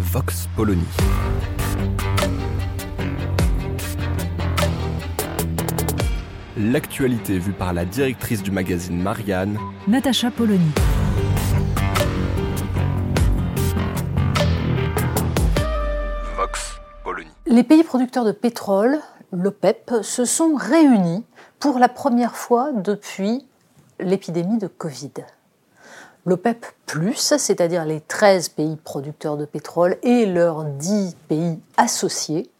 Vox Polony. L'actualité vue par la directrice du magazine Marianne, Natacha Polony. Vox Polony. Les pays producteurs de pétrole, l'OPEP, se sont réunis pour la première fois depuis l'épidémie de Covid. L'OPEP, c'est-à-dire les 13 pays producteurs de pétrole et leurs 10 pays associés,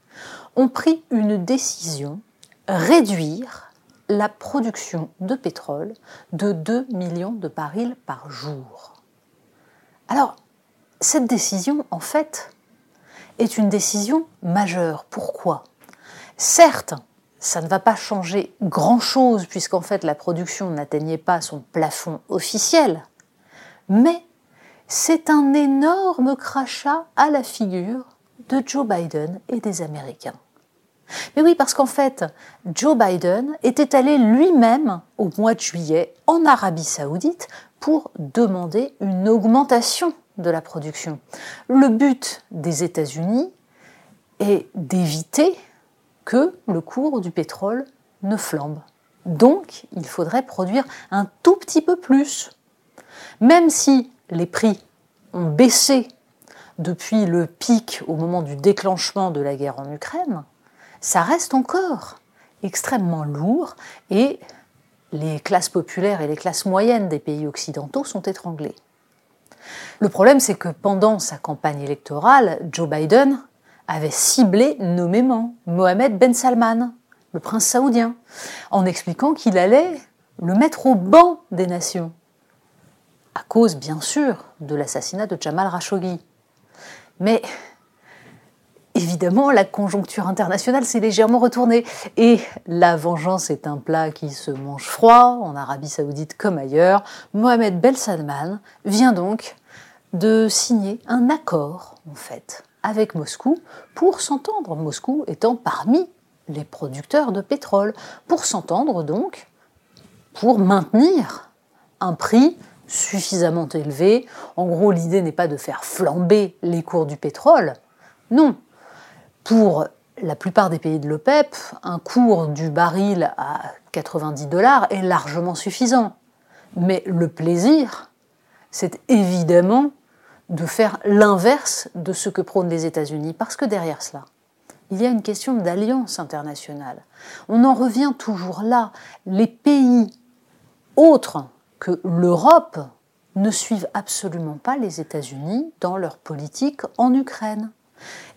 ont pris une décision réduire la production de pétrole de 2 millions de barils par jour. Alors, cette décision, en fait, est une décision majeure. Pourquoi? Certes, ça ne va pas changer grand-chose puisqu'en fait la production n'atteignait pas son plafond officiel, mais c'est un énorme crachat à la figure de Joe Biden et des Américains. Mais oui, parce qu'en fait, Joe Biden était allé lui-même au mois de juillet en Arabie saoudite pour demander une augmentation de la production. Le but des États-Unis est d'éviter que le cours du pétrole ne flambe. Donc, il faudrait produire un tout petit peu plus. Même si les prix ont baissé depuis le pic au moment du déclenchement de la guerre en Ukraine, ça reste encore extrêmement lourd et les classes populaires et les classes moyennes des pays occidentaux sont étranglées. Le problème, c'est que pendant sa campagne électorale, Joe Biden avait ciblé nommément Mohamed Ben Salman, le prince saoudien, en expliquant qu'il allait le mettre au banc des nations, à cause bien sûr de l'assassinat de Jamal Khashoggi. Mais évidemment, la conjoncture internationale s'est légèrement retournée et la vengeance est un plat qui se mange froid en Arabie saoudite comme ailleurs. Mohamed Ben Salman vient donc de signer un accord, en fait, avec Moscou pour s'entendre, Moscou étant parmi les producteurs de pétrole, pour s'entendre donc, pour maintenir un prix suffisamment élevé. En gros, l'idée n'est pas de faire flamber les cours du pétrole, non. Pour la plupart des pays de l'OPEP, un cours du baril à 90 dollars est largement suffisant. Mais le plaisir, c'est évidemment de faire l'inverse de ce que prônent les États-Unis, parce que derrière cela, il y a une question d'alliance internationale. On en revient toujours là. Les pays autres que l'Europe ne suivent absolument pas les États-Unis dans leur politique en Ukraine.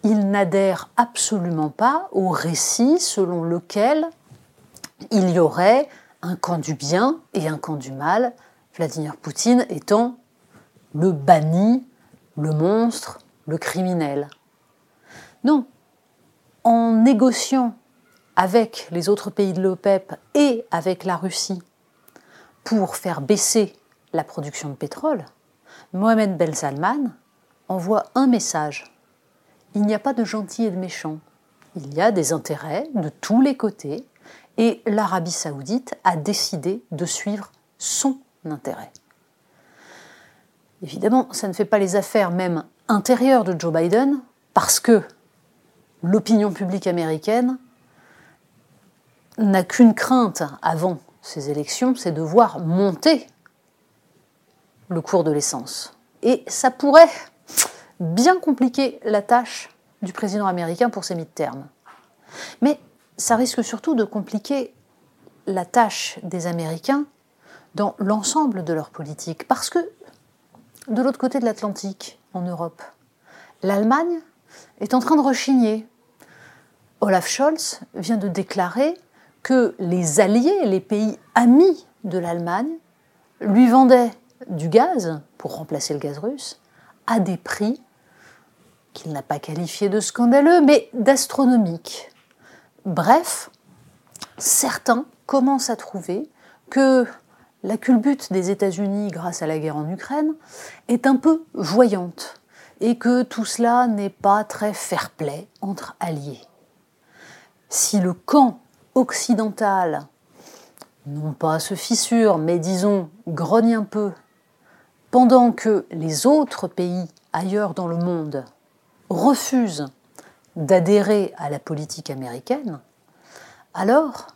Ils n'adhèrent absolument pas au récit selon lequel il y aurait un camp du bien et un camp du mal, Vladimir Poutine étant le banni le monstre, le criminel. Non, en négociant avec les autres pays de l'OPEP et avec la Russie pour faire baisser la production de pétrole, Mohamed Ben Salman envoie un message. Il n'y a pas de gentils et de méchants. Il y a des intérêts de tous les côtés et l'Arabie saoudite a décidé de suivre son intérêt. Évidemment, ça ne fait pas les affaires même intérieures de Joe Biden, parce que l'opinion publique américaine n'a qu'une crainte avant ces élections, c'est de voir monter le cours de l'essence. Et ça pourrait bien compliquer la tâche du président américain pour ses mi-termes. Mais ça risque surtout de compliquer la tâche des Américains dans l'ensemble de leur politique, parce que de l'autre côté de l'Atlantique, en Europe. L'Allemagne est en train de rechigner. Olaf Scholz vient de déclarer que les alliés, les pays amis de l'Allemagne, lui vendaient du gaz pour remplacer le gaz russe à des prix qu'il n'a pas qualifiés de scandaleux, mais d'astronomiques. Bref, certains commencent à trouver que la culbute des États-Unis grâce à la guerre en Ukraine est un peu voyante et que tout cela n'est pas très fair-play entre alliés. Si le camp occidental, non pas se fissure, mais disons grogne un peu, pendant que les autres pays ailleurs dans le monde refusent d'adhérer à la politique américaine, alors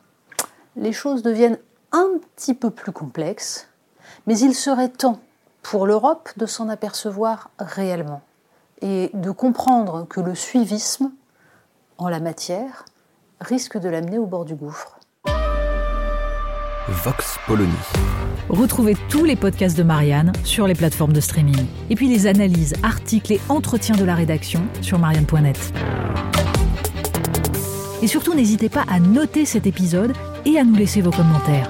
les choses deviennent un petit peu plus complexes, mais il serait temps pour l'Europe de s'en apercevoir réellement et de comprendre que le suivisme en la matière risque de l'amener au bord du gouffre. Vox Polony. Retrouvez tous les podcasts de Marianne sur les plateformes de streaming. Et puis les analyses, articles et entretiens de la rédaction sur marianne.net. Et surtout, n'hésitez pas à noter cet épisode et à nous laisser vos commentaires.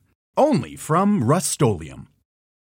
Only from Rust